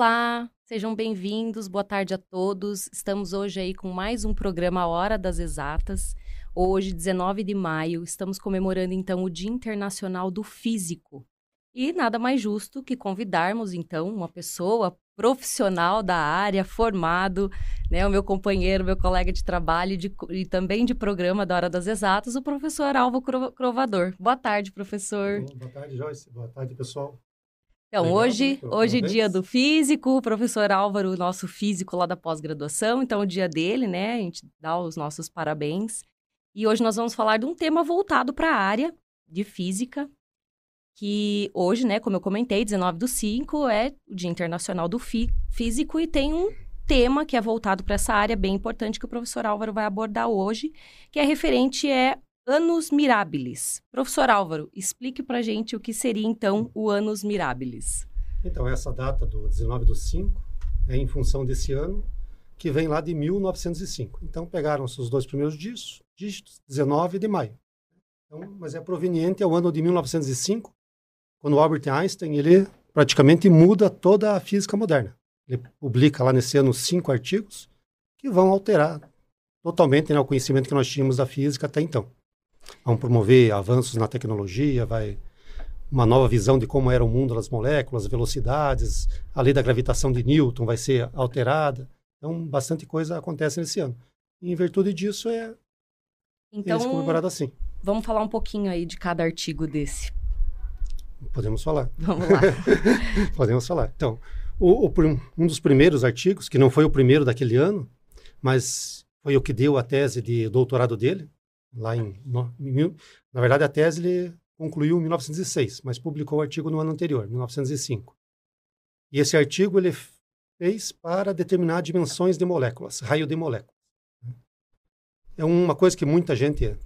Olá, sejam bem-vindos, boa tarde a todos. Estamos hoje aí com mais um programa Hora das Exatas. Hoje, 19 de maio, estamos comemorando então o Dia Internacional do Físico. E nada mais justo que convidarmos então uma pessoa profissional da área, formado, né, o meu companheiro, meu colega de trabalho de, e também de programa da Hora das Exatas, o professor Alvo Crovador. Boa tarde, professor. Boa tarde, Joyce. Boa tarde, pessoal. Então, Legal, hoje, hoje dia do físico, o professor Álvaro, nosso físico lá da pós-graduação, então o dia dele, né? A gente dá os nossos parabéns. E hoje nós vamos falar de um tema voltado para a área de física, que hoje, né, como eu comentei, 19 do 5 é o Dia Internacional do Físico e tem um tema que é voltado para essa área bem importante que o professor Álvaro vai abordar hoje, que é referente é Anos Mirabilis. Professor Álvaro, explique para gente o que seria então o Anos Mirabilis. Então, essa data do 19 do 5 é em função desse ano, que vem lá de 1905. Então, pegaram-se os dois primeiros dígitos, dígitos 19 de maio. Então, mas é proveniente ao ano de 1905, quando Albert Einstein ele praticamente muda toda a física moderna. Ele publica lá nesse ano cinco artigos que vão alterar totalmente né, o conhecimento que nós tínhamos da física até então vão promover avanços na tecnologia, vai uma nova visão de como era o mundo das moléculas, velocidades, a lei da gravitação de Newton vai ser alterada. Então, bastante coisa acontece nesse ano. E, em virtude disso, é então, comemorado assim. Vamos falar um pouquinho aí de cada artigo desse. Podemos falar. Vamos lá. Podemos falar. Então, o, o, um dos primeiros artigos, que não foi o primeiro daquele ano, mas foi o que deu a tese de doutorado dele, lá em, no, na verdade a tese ele concluiu em 1906, mas publicou o artigo no ano anterior, 1905. E esse artigo ele fez para determinar dimensões de moléculas, raio de moléculas. É uma coisa que muita gente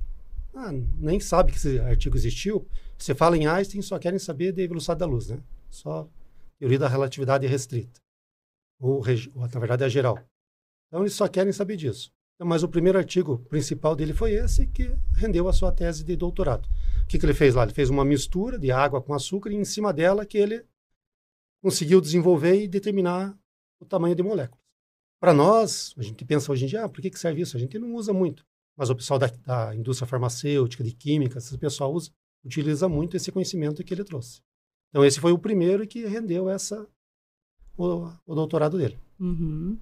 ah, nem sabe que esse artigo existiu. Você fala em Einstein, só querem saber da velocidade da luz, né? Só teoria da relatividade restrita. Ou, ou na verdade, é geral. Então, eles só querem saber disso. Mas o primeiro artigo principal dele foi esse que rendeu a sua tese de doutorado. O que, que ele fez lá? Ele fez uma mistura de água com açúcar e em cima dela que ele conseguiu desenvolver e determinar o tamanho de moléculas. Para nós, a gente pensa hoje em dia, ah, por que, que serve isso? A gente não usa muito. Mas o pessoal da, da indústria farmacêutica, de química, esse pessoal usa, utiliza muito esse conhecimento que ele trouxe. Então, esse foi o primeiro que rendeu essa, o, o doutorado dele. Uhum.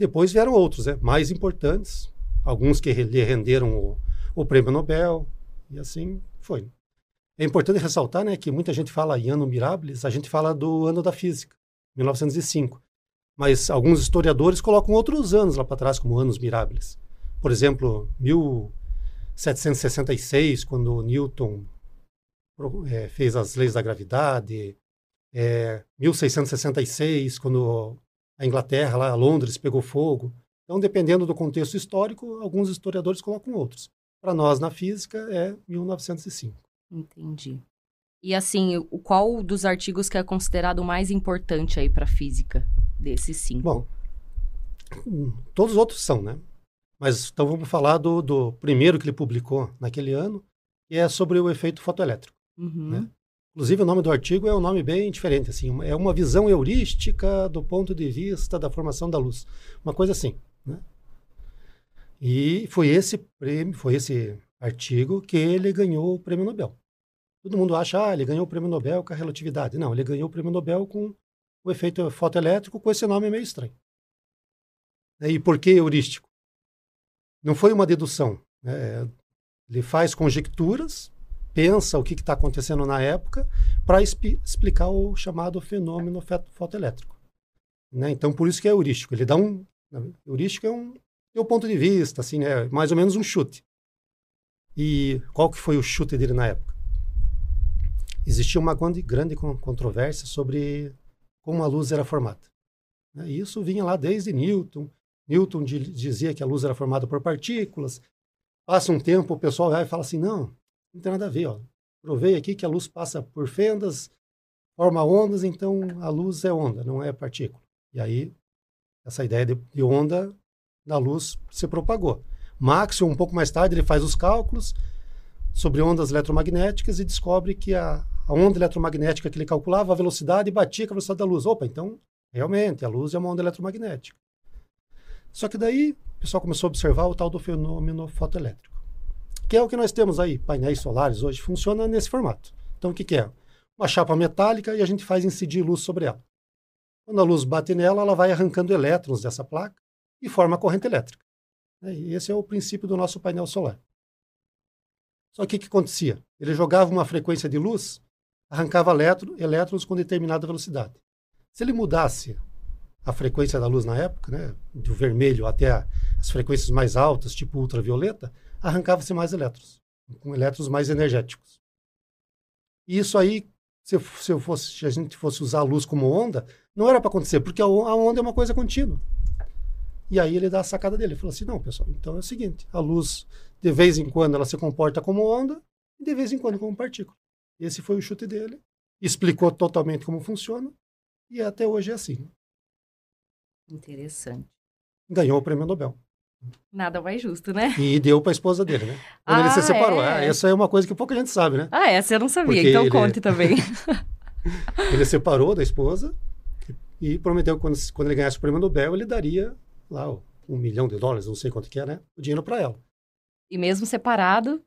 Depois vieram outros, né, mais importantes, alguns que lhe renderam o, o prêmio Nobel, e assim foi. É importante ressaltar né, que muita gente fala em ano mirabilis, a gente fala do ano da física, 1905. Mas alguns historiadores colocam outros anos lá para trás como anos mirabilis. Por exemplo, 1766, quando Newton é, fez as leis da gravidade, é, 1666, quando a Inglaterra, lá, Londres, pegou fogo. Então, dependendo do contexto histórico, alguns historiadores colocam outros. Para nós, na física, é 1905. Entendi. E assim, o qual dos artigos que é considerado mais importante aí para a física desses cinco? Bom, todos os outros são, né? Mas então vamos falar do, do primeiro que ele publicou naquele ano, que é sobre o efeito fotoelétrico. Uhum. Né? Inclusive, o nome do artigo é um nome bem diferente, assim, é uma visão heurística do ponto de vista da formação da luz. Uma coisa assim, né? E foi esse prêmio, foi esse artigo que ele ganhou o prêmio Nobel. Todo mundo acha, ah, ele ganhou o prêmio Nobel com a relatividade. Não, ele ganhou o prêmio Nobel com o efeito fotoelétrico, com esse nome meio estranho. E por que heurístico? Não foi uma dedução. Né? Ele faz conjecturas pensa o que está acontecendo na época para explicar o chamado fenômeno fotoelétrico. Né? Então, por isso que é heurístico. Ele dá um... Heurístico é um, é um ponto de vista, assim, né? mais ou menos um chute. E qual que foi o chute dele na época? Existia uma grande, grande controvérsia sobre como a luz era formada. Né? E isso vinha lá desde Newton. Newton dizia que a luz era formada por partículas. Passa um tempo, o pessoal vai e fala assim, não, não tem nada a ver, ó. Provei aqui que a luz passa por fendas, forma ondas, então a luz é onda, não é partícula. E aí, essa ideia de, de onda da luz se propagou. Maxwell, um pouco mais tarde, ele faz os cálculos sobre ondas eletromagnéticas e descobre que a, a onda eletromagnética que ele calculava, a velocidade batia com a velocidade da luz. Opa, então Realmente, a luz é uma onda eletromagnética. Só que daí o pessoal começou a observar o tal do fenômeno fotoelétrico, que é o que nós temos aí, painéis solares hoje, funciona nesse formato. Então, o que, que é? Uma chapa metálica e a gente faz incidir luz sobre ela. Quando a luz bate nela, ela vai arrancando elétrons dessa placa e forma a corrente elétrica. Né? E esse é o princípio do nosso painel solar. Só que o que acontecia? Ele jogava uma frequência de luz, arrancava elétrons com determinada velocidade. Se ele mudasse a frequência da luz na época, né, do vermelho até as frequências mais altas, tipo ultravioleta, arrancava-se mais elétrons, com elétrons mais energéticos. E isso aí, se, se, fosse, se a gente fosse usar a luz como onda, não era para acontecer, porque a, a onda é uma coisa contínua. E aí ele dá a sacada dele. Ele falou assim: não, pessoal, então é o seguinte: a luz, de vez em quando, ela se comporta como onda e de vez em quando como partícula. Esse foi o chute dele. Explicou totalmente como funciona e até hoje é assim. Interessante. Ganhou o prêmio Nobel. Nada mais justo, né? E deu para a esposa dele, né? Quando ah, ele se separou. É. Ah, essa é uma coisa que pouca gente sabe, né? Ah, essa eu não sabia, Porque então ele... conte também. ele separou da esposa e prometeu que quando, quando ele ganhasse o prêmio Nobel, ele daria lá um milhão de dólares, não sei quanto que é, né? O dinheiro para ela. E mesmo separado?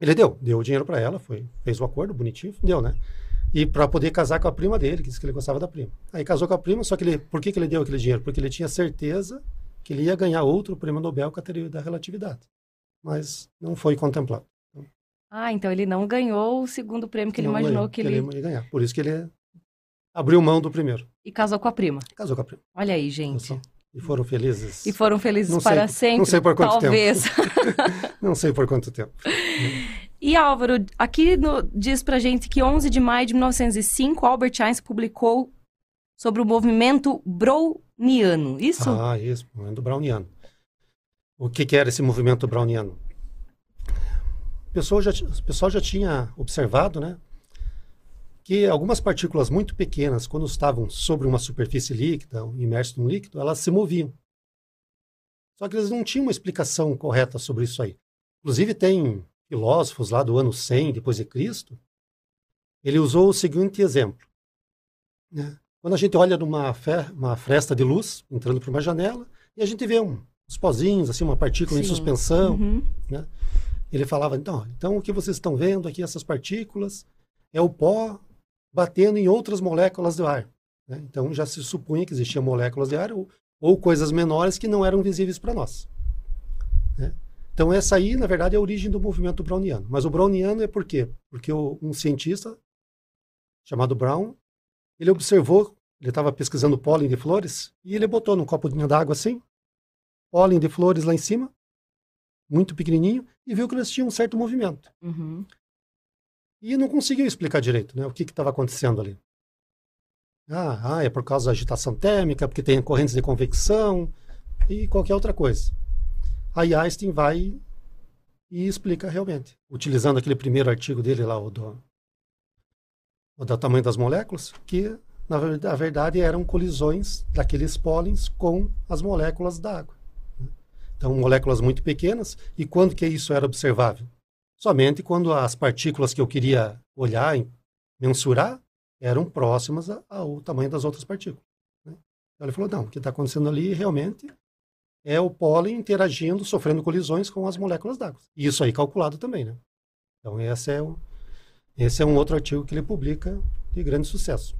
Ele deu, deu o dinheiro para ela, foi, fez o acordo bonitinho, deu, né? E para poder casar com a prima dele, que disse que ele gostava da prima. Aí casou com a prima, só que ele, por que, que ele deu aquele dinheiro? Porque ele tinha certeza que ele ia ganhar outro prêmio Nobel com a teoria da relatividade. Mas não foi contemplado. Ah, então ele não ganhou o segundo prêmio que ele imaginou ganhou, que, ele... que ele ia ganhar. Por isso que ele abriu mão do primeiro. E casou com a prima. Casou com a prima. Olha aí, gente. E foram felizes. E foram felizes não para sei, sempre. Não sei por quanto talvez. tempo. não sei por quanto tempo. E Álvaro, aqui no, diz pra gente que 11 de maio de 1905, Albert Einstein publicou sobre o movimento browniano, isso? Ah, isso, movimento browniano. O que, que era esse movimento browniano? O pessoal já, o pessoal já tinha observado, né, que algumas partículas muito pequenas, quando estavam sobre uma superfície líquida, imersas num líquido, elas se moviam. Só que eles não tinham uma explicação correta sobre isso aí. Inclusive, tem filósofos lá do ano 100 depois de Cristo, ele usou o seguinte exemplo. Né? Quando a gente olha numa uma fresta de luz entrando por uma janela e a gente vê um, uns pozinhos, assim, uma partícula Sim. em suspensão, uhum. né? ele falava, então, então o que vocês estão vendo aqui, essas partículas, é o pó batendo em outras moléculas do ar. Né? Então já se supunha que existiam moléculas de ar ou, ou coisas menores que não eram visíveis para nós. Né? Então essa aí, na verdade, é a origem do movimento browniano. Mas o browniano é por quê? Porque o, um cientista chamado Brown, ele observou, ele estava pesquisando pólen de flores e ele botou num copo d'água assim, pólen de flores lá em cima, muito pequenininho, e viu que eles tinham um certo movimento. Uhum. E não conseguiu explicar direito né, o que estava acontecendo ali. Ah, ah, é por causa da agitação térmica, porque tem correntes de convecção e qualquer outra coisa. Aí Einstein vai e explica realmente, utilizando aquele primeiro artigo dele lá, o do, o do tamanho das moléculas, que na verdade eram colisões daqueles pólens com as moléculas da água. Né. Então, moléculas muito pequenas. E quando que isso era observável? somente quando as partículas que eu queria olhar, mensurar, eram próximas ao tamanho das outras partículas. Né? Então ele falou, não, o que está acontecendo ali realmente é o pólen interagindo, sofrendo colisões com as moléculas d'água. E isso aí calculado também, né? Então esse é, o, esse é um outro artigo que ele publica de grande sucesso.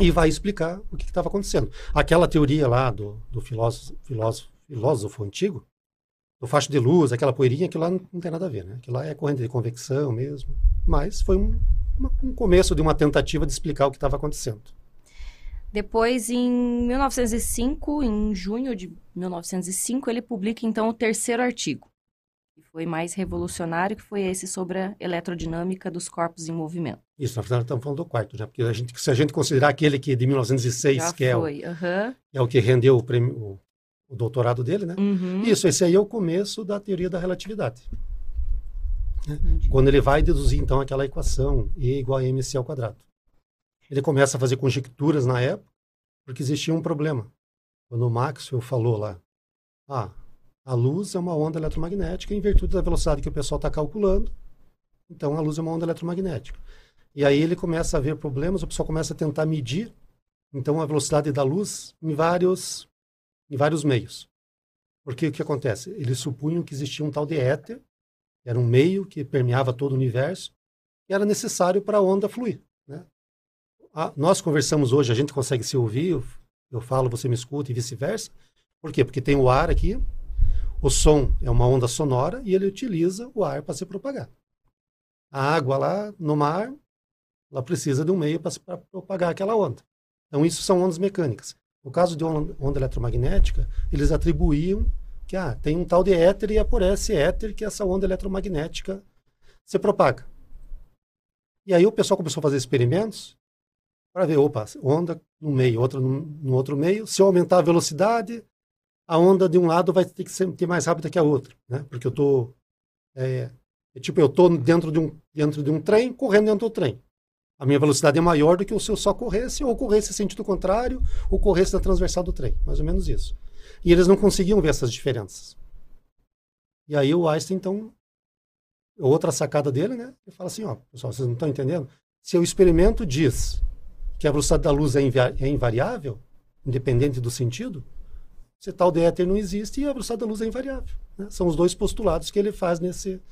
E vai explicar o que estava acontecendo. Aquela teoria lá do, do filósofo, filósofo, filósofo antigo, do facho de luz, aquela poeirinha, aquilo lá não, não, tem nada a ver, né? Aquilo lá é corrente de convecção mesmo. Mas foi um, uma, um começo de uma tentativa de explicar o que estava acontecendo. Depois, em 1905, em junho de 1905, ele publica então o terceiro artigo, foi mais revolucionário, que foi esse sobre a eletrodinâmica dos corpos em movimento. Isso, na verdade, estamos falando do quarto, né? Porque a gente, se a gente considerar aquele que de 1906, Já que é o, uhum. é o que rendeu o prêmio, o doutorado dele, né? Uhum. Isso, esse aí é o começo da teoria da relatividade. Né? Quando ele vai deduzir, então, aquela equação E igual a mc ao quadrado. Ele começa a fazer conjecturas na época, porque existia um problema. Quando o Maxwell falou lá, ah, a luz é uma onda eletromagnética em virtude da velocidade que o pessoal está calculando, então a luz é uma onda eletromagnética. E aí ele começa a ver problemas, o pessoal começa a tentar medir então a velocidade da luz em vários, em vários meios. Porque o que acontece? Eles supunham que existia um tal de éter, que era um meio que permeava todo o universo, que era necessário para a onda fluir. Né? A, nós conversamos hoje, a gente consegue se ouvir, eu, eu falo, você me escuta e vice-versa. Por quê? Porque tem o ar aqui, o som é uma onda sonora e ele utiliza o ar para se propagar. A água lá no mar, ela precisa de um meio para propagar aquela onda. Então, isso são ondas mecânicas. No caso de onda, onda eletromagnética, eles atribuíam que ah, tem um tal de éter e é por esse éter que essa onda eletromagnética se propaga. E aí o pessoal começou a fazer experimentos para ver, opa, onda no meio, outra no, no, outro meio. Se eu aumentar a velocidade, a onda de um lado vai ter que ser mais rápida que a outra, né? Porque eu estou é, é, tipo eu estou dentro de um dentro de um trem correndo dentro do trem. A minha velocidade é maior do que se eu só corresse ou corresse sentido contrário ou corresse na transversal do trem, mais ou menos isso. E eles não conseguiam ver essas diferenças. E aí o Einstein então outra sacada dele, né? Ele fala assim, ó, pessoal, vocês não estão entendendo? Se o experimento diz que a velocidade da luz é, é invariável, independente do sentido, se tal de éter não existe e a velocidade da luz é invariável. Né? São os dois postulados que ele faz nesse,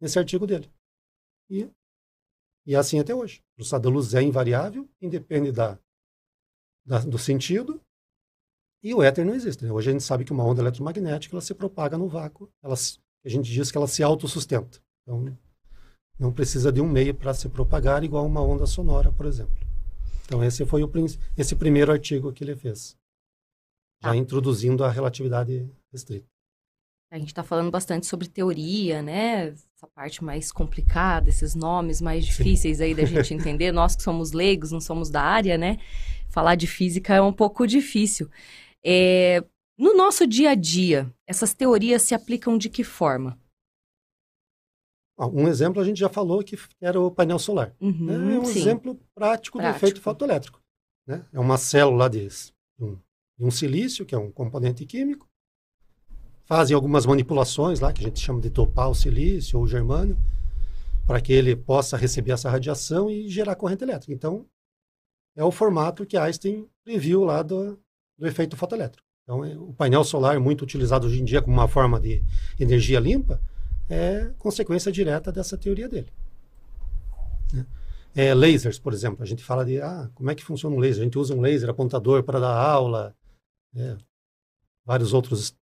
nesse artigo dele. E, e é assim até hoje. A velocidade da luz é invariável, independe da, da, do sentido, e o éter não existe. Né? Hoje a gente sabe que uma onda eletromagnética ela se propaga no vácuo, ela, a gente diz que ela se autossustenta. Então, não precisa de um meio para se propagar, igual uma onda sonora, por exemplo. Então, esse foi o, esse primeiro artigo que ele fez já ah. introduzindo a relatividade restrita. A gente está falando bastante sobre teoria, né? Essa parte mais complicada, esses nomes mais difíceis Sim. aí da gente entender. Nós que somos leigos, não somos da área, né? Falar de física é um pouco difícil. É... No nosso dia a dia, essas teorias se aplicam de que forma? Um exemplo a gente já falou que era o painel solar. Uhum, é um sim. exemplo prático, prático, do efeito fotoelétrico. Né? É uma célula de um de um silício, que é um componente químico. Fazem algumas manipulações lá, que a gente chama de dopar o silício ou o germânio, para que ele possa receber essa radiação e gerar corrente elétrica. Então, é o formato que Einstein previu lá do, do efeito fotoelétrico. Então, é, o painel solar, muito utilizado hoje em dia como uma forma de energia limpa, é consequência direta dessa teoria dele. Né? É, lasers, por exemplo, a gente fala de ah, como é que funciona um laser. A gente usa um laser apontador para dar aula, né? vários outros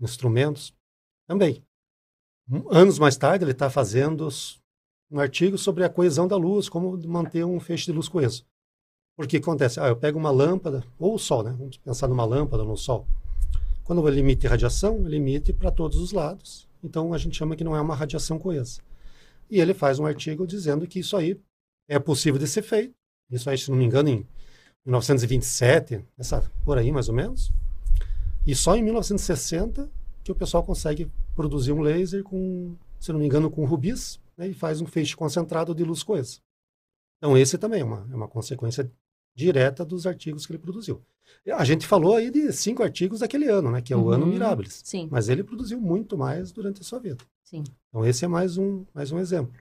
instrumentos também. Anos mais tarde, ele está fazendo um artigo sobre a coesão da luz, como manter um feixe de luz coeso. Porque acontece, ah, eu pego uma lâmpada, ou o sol, né? Vamos pensar numa lâmpada no sol. Quando ele emite radiação, ele emite para todos os lados. Então a gente chama que não é uma radiação coesa. E ele faz um artigo dizendo que isso aí é possível de ser feito. Isso aí, se não me engano, em 1927, essa, por aí mais ou menos. E só em 1960 que o pessoal consegue produzir um laser com, se não me engano, com rubis, né, e faz um feixe concentrado de luz coesa. Então esse também é uma, é uma consequência direta dos artigos que ele produziu. A gente falou aí de cinco artigos daquele ano, né, que é o uhum, ano Mirabilis. Sim. Mas ele produziu muito mais durante a sua vida. Sim. Então esse é mais um, mais um exemplo.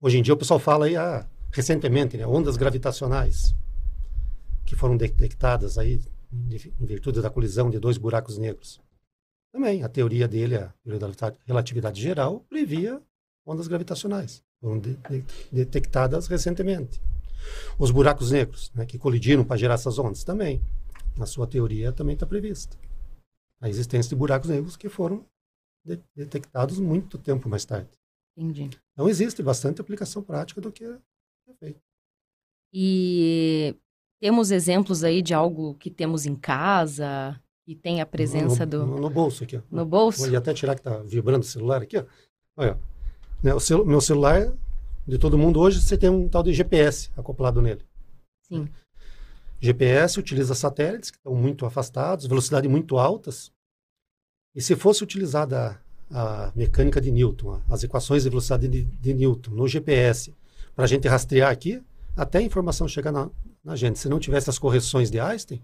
Hoje em dia o pessoal fala aí, ah, recentemente, né, ondas gravitacionais que foram detectadas aí em virtude da colisão de dois buracos negros. Também, a teoria dele, a teoria da relatividade geral, previa ondas gravitacionais. Foram de, de, detectadas recentemente. Os buracos negros, né, que colidiram para gerar essas ondas, também. Na sua teoria, também está prevista. A existência de buracos negros que foram de, detectados muito tempo mais tarde. Entendi. Então, existe bastante aplicação prática do que é feito. E temos exemplos aí de algo que temos em casa, que tem a presença no, do. No, no, bolso aqui. Ó. No bolso? Vou até tirar que está vibrando o celular aqui. Ó. Olha, né, o meu celular, de todo mundo hoje, você tem um tal de GPS acoplado nele. Sim. GPS utiliza satélites que estão muito afastados, velocidade muito altas. E se fosse utilizada a, a mecânica de Newton, as equações de velocidade de, de Newton no GPS, para a gente rastrear aqui, até a informação chegar na, na gente. Se não tivesse as correções de Einstein,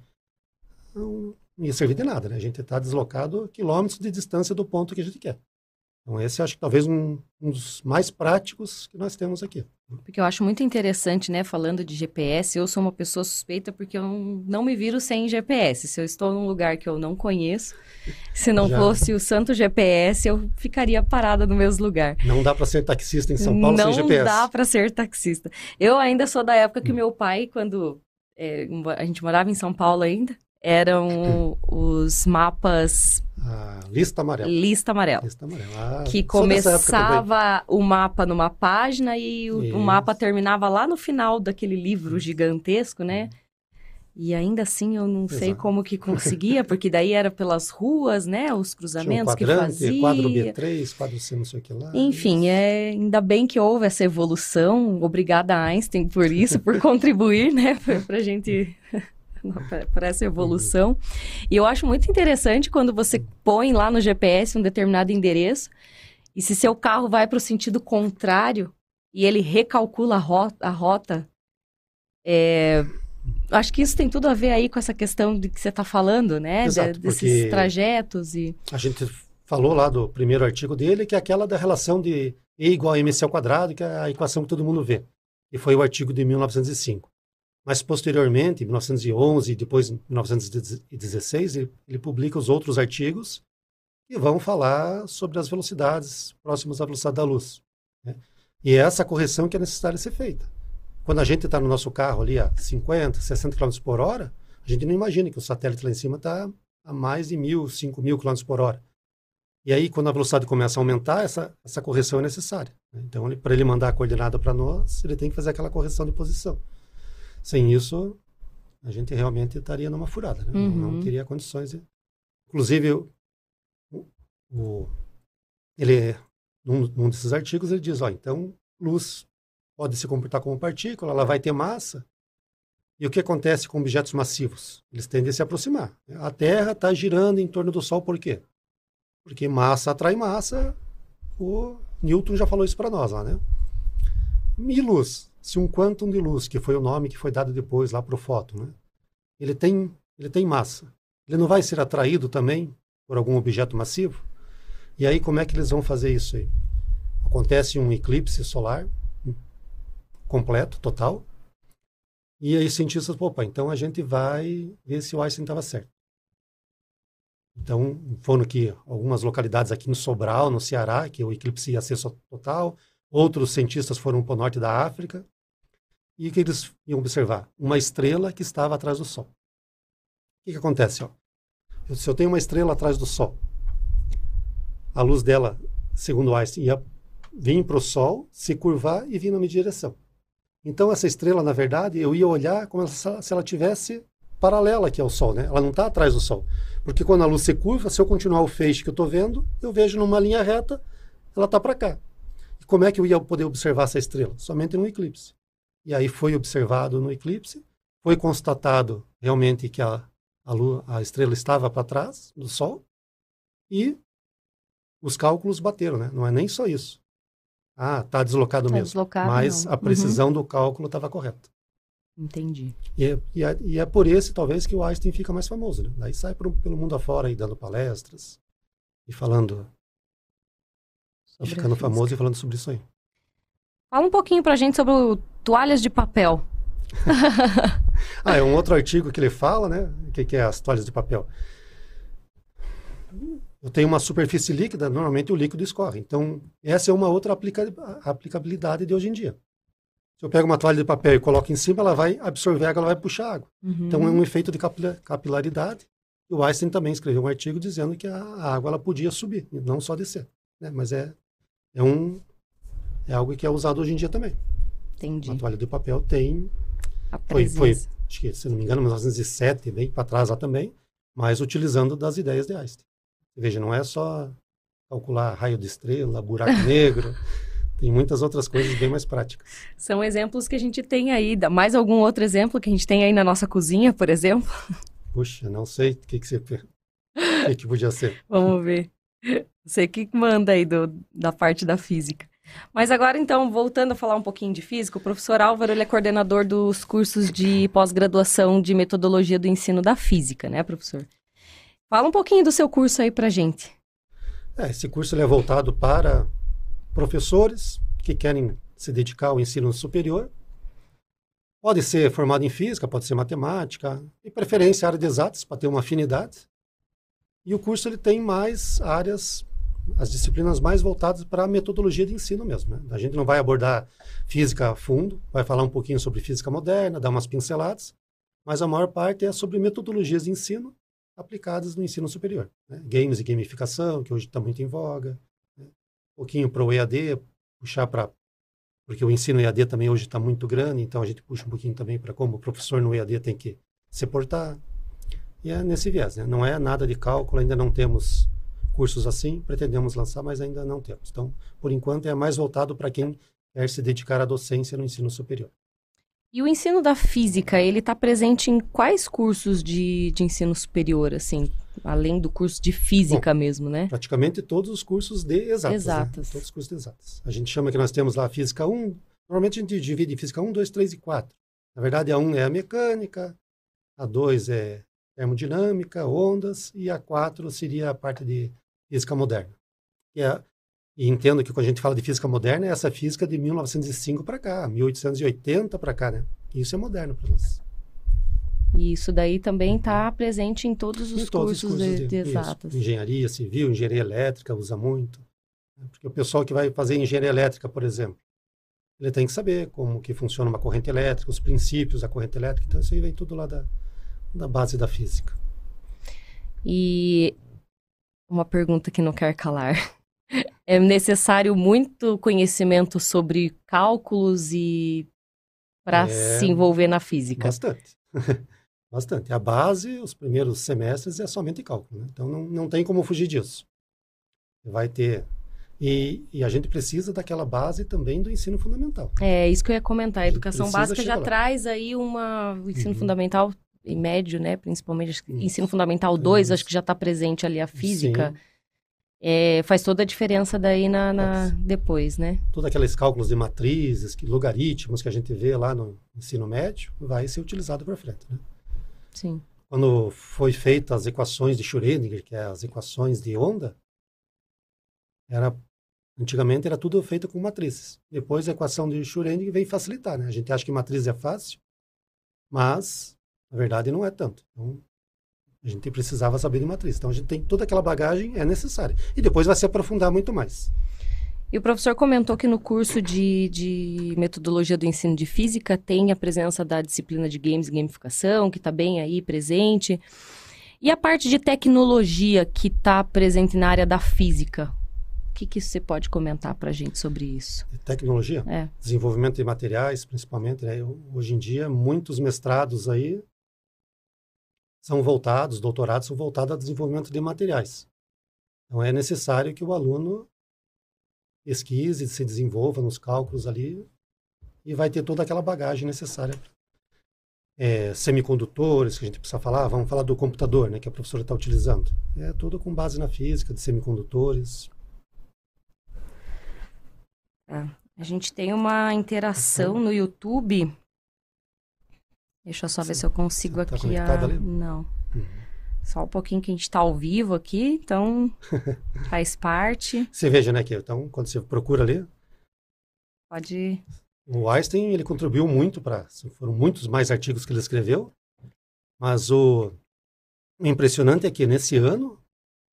não ia servir de nada. Né? A gente está deslocado quilômetros de distância do ponto que a gente quer. Então, esse acho que talvez um, um dos mais práticos que nós temos aqui. Porque eu acho muito interessante, né, falando de GPS, eu sou uma pessoa suspeita porque eu não, não me viro sem GPS. Se eu estou num lugar que eu não conheço, se não Já. fosse o santo GPS, eu ficaria parada no mesmo lugar. Não dá para ser taxista em São Paulo não sem GPS. Não dá para ser taxista. Eu ainda sou da época que hum. meu pai, quando é, a gente morava em São Paulo ainda, eram os mapas a lista amarela. Lista amarela. Lista amarela. Ah, que começava o mapa numa página e o, o, mapa terminava lá no final daquele livro gigantesco, né? E ainda assim eu não Exato. sei como que conseguia, porque daí era pelas ruas, né? Os cruzamentos um que fazia. quadro B3, quadro C, não sei o que lá. Enfim, é, ainda bem que houve essa evolução. Obrigada, Einstein, por isso, por contribuir, né? Para a gente para essa evolução. E eu acho muito interessante quando você põe lá no GPS um determinado endereço e se seu carro vai para o sentido contrário e ele recalcula a rota, a rota é, acho que isso tem tudo a ver aí com essa questão de que você está falando, né? Exato, de, desses trajetos e... A gente falou lá do primeiro artigo dele, que é aquela da relação de E igual a mc ao quadrado, que é a equação que todo mundo vê. E foi o artigo de 1905. Mas posteriormente, em 1911 e depois em 1916, ele, ele publica os outros artigos que vão falar sobre as velocidades próximas à velocidade da luz. Né? E é essa correção que é necessária ser feita. Quando a gente está no nosso carro ali a 50, 60 km por hora, a gente não imagina que o satélite lá em cima está a mais de mil, cinco mil km por hora. E aí, quando a velocidade começa a aumentar, essa, essa correção é necessária. Né? Então, para ele mandar a coordenada para nós, ele tem que fazer aquela correção de posição. Sem isso, a gente realmente estaria numa furada, né? uhum. não, não, teria condições. De... Inclusive, o, o, ele, num, num desses artigos, ele diz, ó, então, luz pode se comportar como partícula, ela vai ter massa. E o que acontece com objetos massivos? Eles tendem a se aproximar. A Terra está girando em torno do Sol por quê? Porque massa atrai massa. O Newton já falou isso para nós lá, né? E luz? Se um quantum de luz, que foi o nome que foi dado depois lá para o fóton, né? ele, tem, ele tem massa. Ele não vai ser atraído também por algum objeto massivo? E aí, como é que eles vão fazer isso aí? Acontece um eclipse solar completo, total. E aí, os cientistas, opa, então a gente vai ver se o Einstein estava certo. Então, foram que algumas localidades aqui no Sobral, no Ceará, que o eclipse ia ser total. Outros cientistas foram para o norte da África e que eles iam observar? Uma estrela que estava atrás do Sol. O que, que acontece? Ó? Se eu tenho uma estrela atrás do Sol, a luz dela, segundo Einstein, ia vir para o Sol, se curvar e vir na minha direção. Então, essa estrela, na verdade, eu ia olhar como se ela tivesse paralela aqui ao Sol, né? Ela não está atrás do Sol. Porque quando a luz se curva, se eu continuar o feixe que eu estou vendo, eu vejo numa linha reta, ela está para cá. E como é que eu ia poder observar essa estrela? Somente no eclipse. E aí foi observado no eclipse, foi constatado realmente que a, a, lua, a estrela estava para trás do Sol e os cálculos bateram, né? Não é nem só isso. Ah, está deslocado tá mesmo. Deslocado, mas não. a precisão uhum. do cálculo estava correta. Entendi. E é, e, é, e é, por esse, talvez, que o Einstein fica mais famoso. Né? Daí sai pro, pelo mundo afora aí, dando palestras e falando. Sobre ficando famoso e falando sobre isso aí. Fala um pouquinho pra gente sobre o toalhas de papel. ah, é um outro artigo que ele fala, né? O que, que é as toalhas de papel? Eu tenho uma superfície líquida, normalmente o líquido escorre. Então, essa é uma outra aplica aplicabilidade de hoje em dia. Se eu pego uma toalha de papel e coloco em cima, ela vai absorver água, ela vai puxar água. Uhum. Então, é um efeito de capilaridade. E o Einstein também escreveu um artigo dizendo que a água ela podia subir, não só descer. Né? Mas é, é um, é algo que é usado hoje em dia também. Entendi. Uma toalha de papel tem. Foi, foi, acho que, se não me engano, 1907, bem para trás lá também, mas utilizando das ideias de Einstein. Veja, não é só calcular raio de estrela, buraco negro. Tem muitas outras coisas bem mais práticas. São exemplos que a gente tem aí. Mais algum outro exemplo que a gente tem aí na nossa cozinha, por exemplo? Puxa, não sei o que, que você. O que, que podia ser? Vamos ver. Você que manda aí do, da parte da física. Mas agora, então, voltando a falar um pouquinho de física, o professor Álvaro ele é coordenador dos cursos de pós-graduação de metodologia do ensino da física, né, professor? Fala um pouquinho do seu curso aí pra gente. É, esse curso é voltado para professores que querem se dedicar ao ensino superior. Pode ser formado em física, pode ser matemática, de preferência área de exatas, para ter uma afinidade. E o curso ele tem mais áreas, as disciplinas mais voltadas para a metodologia de ensino mesmo. Né? A gente não vai abordar física a fundo, vai falar um pouquinho sobre física moderna, dar umas pinceladas, mas a maior parte é sobre metodologias de ensino aplicadas no ensino superior. Né? Games e gamificação, que hoje está muito em voga. Né? Um pouquinho para o EAD, puxar para. Porque o ensino EAD também hoje está muito grande, então a gente puxa um pouquinho também para como o professor no EAD tem que se portar. E é nesse viés, né? Não é nada de cálculo, ainda não temos cursos assim, pretendemos lançar, mas ainda não temos. Então, por enquanto, é mais voltado para quem quer se dedicar à docência no ensino superior. E o ensino da física, ele está presente em quais cursos de, de ensino superior, assim, além do curso de física Bom, mesmo, né? Praticamente todos os cursos de exatas. Né? Exatas. Né? Todos os cursos de exatas. A gente chama que nós temos lá a física 1, normalmente a gente divide em física 1, 2, 3 e 4. Na verdade, a 1 é a mecânica, a 2 é termodinâmica, ondas, e a 4 seria a parte de física moderna. Que é, e entendo que quando a gente fala de física moderna, é essa física de 1905 para cá, 1880 para cá, né? Isso é moderno para nós. E isso daí também está presente em todos os, em todos cursos, os cursos de, de, de exatas. Engenharia civil, engenharia elétrica usa muito. Né? Porque o pessoal que vai fazer engenharia elétrica, por exemplo, ele tem que saber como que funciona uma corrente elétrica, os princípios da corrente elétrica. Então, isso aí vem tudo lá da, da base da física. E uma pergunta que não quer calar. É necessário muito conhecimento sobre cálculos e para é... se envolver na física? Bastante. Bastante. A base, os primeiros semestres, é somente cálculo. Né? Então, não, não tem como fugir disso. Vai ter e, e, a gente precisa daquela base também do ensino fundamental. É, isso que eu ia comentar. A educação básica já lá. traz aí uma, o ensino uhum. fundamental e médio, né? Principalmente uhum. ensino fundamental 2, acho que já está presente ali a física. É, faz toda a diferença daí na, na depois, né? Todos aqueles cálculos de matrizes, que, logaritmos que a gente vê lá no ensino médio, vai ser utilizado para frente, né? Sim. Quando foi feita as equações de Schrödinger, que é as equações de onda, era antigamente era tudo feito com matrizes. Depois a equação de Schrödinger vem facilitar, né? A gente acha que matriz é fácil, mas na verdade, não é tanto. Então, a gente precisava saber de matriz. Então, a gente tem toda aquela bagagem, é necessária. E depois vai se aprofundar muito mais. E o professor comentou que no curso de, de metodologia do ensino de física tem a presença da disciplina de games e gamificação, que está bem aí presente. E a parte de tecnologia que está presente na área da física? O que, que você pode comentar para a gente sobre isso? Tecnologia? É. Desenvolvimento de materiais, principalmente. Né? Hoje em dia, muitos mestrados aí são voltados, doutorados são voltados ao desenvolvimento de materiais. Então é necessário que o aluno pesquise, se desenvolva nos cálculos ali e vai ter toda aquela bagagem necessária. É, semicondutores, que a gente precisa falar, vamos falar do computador, né, que a professora está utilizando. É tudo com base na física, de semicondutores. É, a gente tem uma interação uhum. no YouTube Deixa eu só Sim. ver se eu consigo tá aqui a. Ali? Não. Uhum. Só um pouquinho que a gente está ao vivo aqui, então faz parte. Você veja, né, que então quando você procura ali. Pode. O Einstein ele contribuiu muito para, foram muitos mais artigos que ele escreveu, mas o, o impressionante é que nesse ano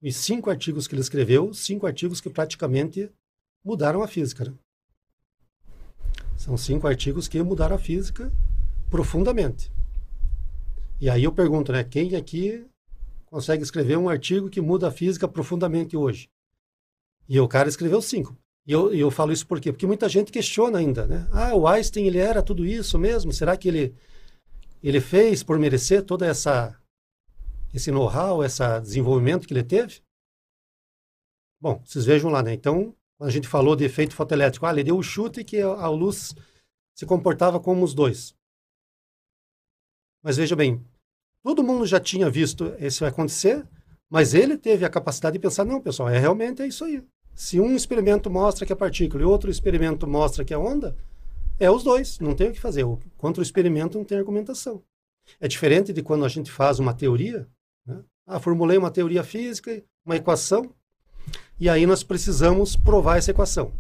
os cinco artigos que ele escreveu, cinco artigos que praticamente mudaram a física. Né? São cinco artigos que mudaram a física profundamente. E aí eu pergunto, né, quem aqui consegue escrever um artigo que muda a física profundamente hoje? E o cara escreveu cinco. E eu, eu falo isso por quê? Porque muita gente questiona ainda, né? Ah, o Einstein, ele era tudo isso mesmo? Será que ele, ele fez por merecer toda essa esse know-how, esse desenvolvimento que ele teve? Bom, vocês vejam lá, né? Então, quando a gente falou de efeito fotoelétrico, ah, ele deu o chute que a luz se comportava como os dois. Mas veja bem, todo mundo já tinha visto isso acontecer, mas ele teve a capacidade de pensar, não, pessoal, é realmente é isso aí. Se um experimento mostra que é partícula e outro experimento mostra que é onda, é os dois, não tem o que fazer. Contra o experimento não tem argumentação. É diferente de quando a gente faz uma teoria. Né? Ah, formulei uma teoria física, uma equação. E aí nós precisamos provar essa equação.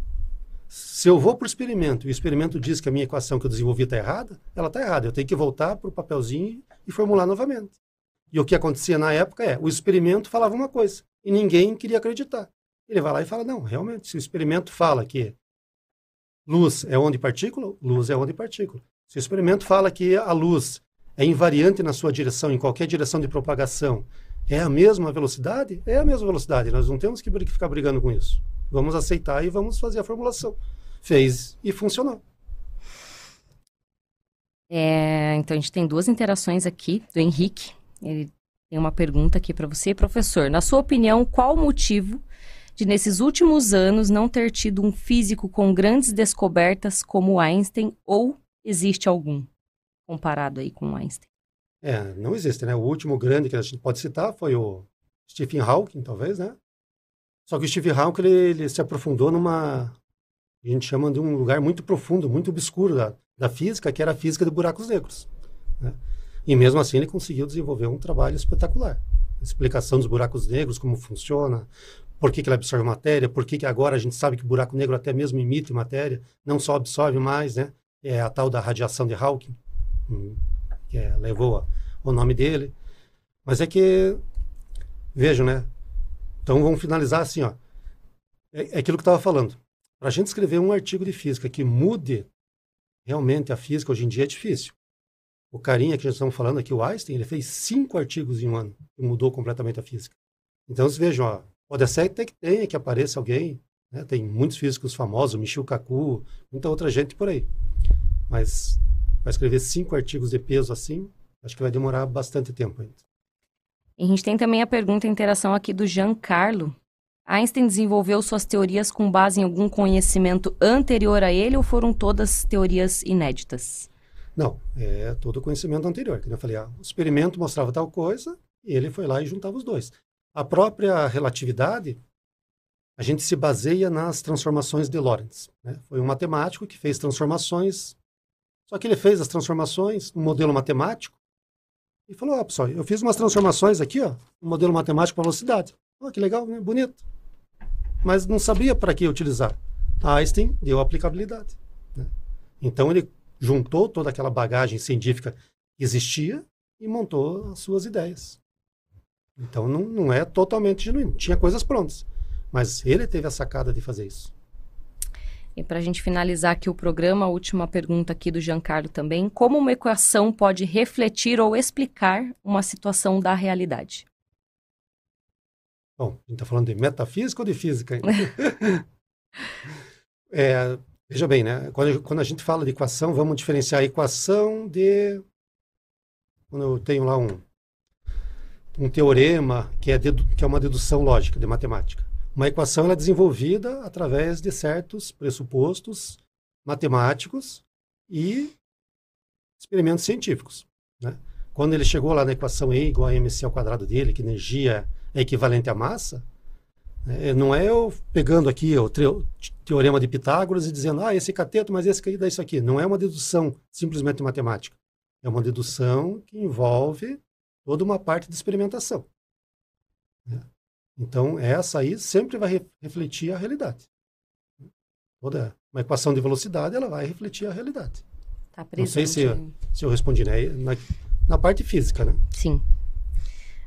Se eu vou para o experimento e o experimento diz que a minha equação que eu desenvolvi está errada, ela está errada. Eu tenho que voltar para o papelzinho e formular novamente. E o que acontecia na época é, o experimento falava uma coisa e ninguém queria acreditar. Ele vai lá e fala, não, realmente, se o experimento fala que luz é onda e partícula, luz é onda e partícula. Se o experimento fala que a luz é invariante na sua direção, em qualquer direção de propagação, é a mesma velocidade? É a mesma velocidade. Nós não temos que ficar brigando com isso. Vamos aceitar e vamos fazer a formulação. Fez e funcionou. É, então a gente tem duas interações aqui do Henrique. Ele tem uma pergunta aqui para você, professor. Na sua opinião, qual o motivo de nesses últimos anos não ter tido um físico com grandes descobertas como Einstein ou existe algum comparado aí com Einstein? É, não existe, né? O último grande que a gente pode citar foi o Stephen Hawking, talvez, né? Só que o Stephen Hawking, ele, ele se aprofundou numa, a gente chama de um lugar muito profundo, muito obscuro da, da física, que era a física de buracos negros. Né? E mesmo assim ele conseguiu desenvolver um trabalho espetacular. explicação dos buracos negros, como funciona, por que, que ele absorve matéria, por que, que agora a gente sabe que o buraco negro até mesmo emite matéria, não só absorve mais, né? É a tal da radiação de Hawking. Hum, que é, levou a, o nome dele. Mas é que, vejam, né? Então vamos finalizar assim, ó. É, é aquilo que eu estava falando. Para a gente escrever um artigo de física que mude realmente a física, hoje em dia é difícil. O carinha que já estamos falando aqui, o Einstein, ele fez cinco artigos em um ano e mudou completamente a física. Então, vocês vejam, ó, pode ser até que tenha, que apareça alguém, né? tem muitos físicos famosos, Michio Kaku, muita outra gente por aí. Mas para escrever cinco artigos de peso assim, acho que vai demorar bastante tempo ainda. E a gente tem também a pergunta, a interação aqui do Giancarlo. Einstein desenvolveu suas teorias com base em algum conhecimento anterior a ele ou foram todas teorias inéditas? Não, é todo conhecimento anterior. Que eu falei, ah, o experimento mostrava tal coisa e ele foi lá e juntava os dois. A própria relatividade, a gente se baseia nas transformações de Lorentz. Né? Foi um matemático que fez transformações só que ele fez as transformações no modelo matemático e falou: ó, oh, pessoal, eu fiz umas transformações aqui, ó, no modelo matemático para velocidade. Oh, que legal, né? bonito. Mas não sabia para que utilizar. A Einstein deu aplicabilidade. Né? Então ele juntou toda aquela bagagem científica que existia e montou as suas ideias. Então não, não é totalmente genuíno. Tinha coisas prontas. Mas ele teve a sacada de fazer isso. E para a gente finalizar aqui o programa, a última pergunta aqui do Giancarlo também. Como uma equação pode refletir ou explicar uma situação da realidade? Bom, a gente está falando de metafísica ou de física ainda? é, veja bem, né? Quando, quando a gente fala de equação, vamos diferenciar a equação de... Quando eu tenho lá um, um teorema que é, dedu, que é uma dedução lógica de matemática. Uma equação é desenvolvida através de certos pressupostos matemáticos e experimentos científicos. Né? Quando ele chegou lá na equação E igual a mc ao quadrado dele, que energia é equivalente à massa, né? não é eu pegando aqui o teorema de Pitágoras e dizendo, ah, esse cateto, mas esse aqui dá isso aqui. Não é uma dedução simplesmente matemática. É uma dedução que envolve toda uma parte de experimentação. Né? Então, essa aí sempre vai re refletir a realidade. Toda uma equação de velocidade, ela vai refletir a realidade. Tá Não sei se, se eu respondi, né? Na, na parte física, né? Sim.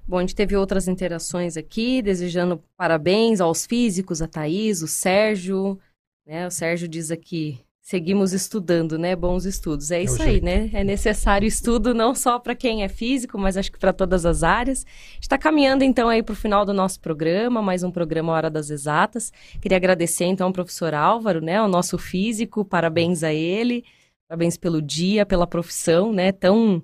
Bom, a gente teve outras interações aqui, desejando parabéns aos físicos, a Thaís, o Sérgio. Né? O Sérgio diz aqui, seguimos estudando, né? Bons estudos. É, é isso aí, né? É necessário estudo não só para quem é físico, mas acho que para todas as áreas. Está caminhando então aí para o final do nosso programa, mais um programa Hora das Exatas. Queria agradecer então ao professor Álvaro, né? O nosso físico, parabéns a ele, parabéns pelo dia, pela profissão, né? Tão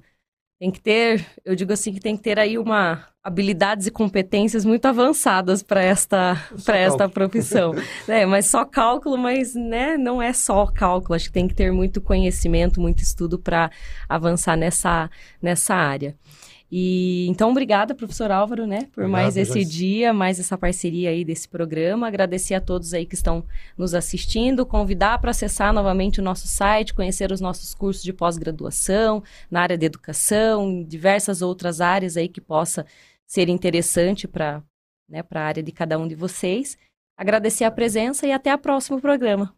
tem que ter, eu digo assim que tem que ter aí uma habilidades e competências muito avançadas para esta para esta profissão. é, mas só cálculo, mas né, não é só cálculo, acho que tem que ter muito conhecimento, muito estudo para avançar nessa nessa área. E então, obrigada, professor Álvaro, né, por Obrigado, mais esse Joyce. dia, mais essa parceria aí desse programa. Agradecer a todos aí que estão nos assistindo, convidar para acessar novamente o nosso site, conhecer os nossos cursos de pós-graduação na área de educação, diversas outras áreas aí que possa ser interessante para né, a área de cada um de vocês. Agradecer a presença e até o próximo programa.